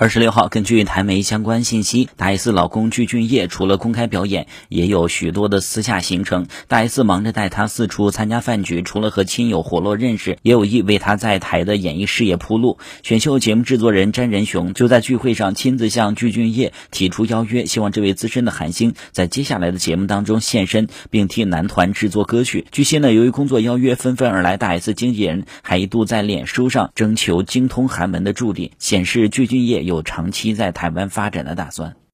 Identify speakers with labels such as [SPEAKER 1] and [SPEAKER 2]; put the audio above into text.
[SPEAKER 1] 二十六号，根据台媒相关信息，大 S 老公具俊晔除了公开表演，也有许多的私下行程。大 S 忙着带他四处参加饭局，除了和亲友活络认识，也有意为他在台的演艺事业铺路。选秀节目制作人詹仁雄就在聚会上亲自向具俊晔提出邀约，希望这位资深的韩星在接下来的节目当中现身，并替男团制作歌曲。据悉呢，由于工作邀约纷纷而来，大 S 经纪人还一度在脸书上征求精通韩文的助理，显示具俊晔。有长期在台湾发展的打算。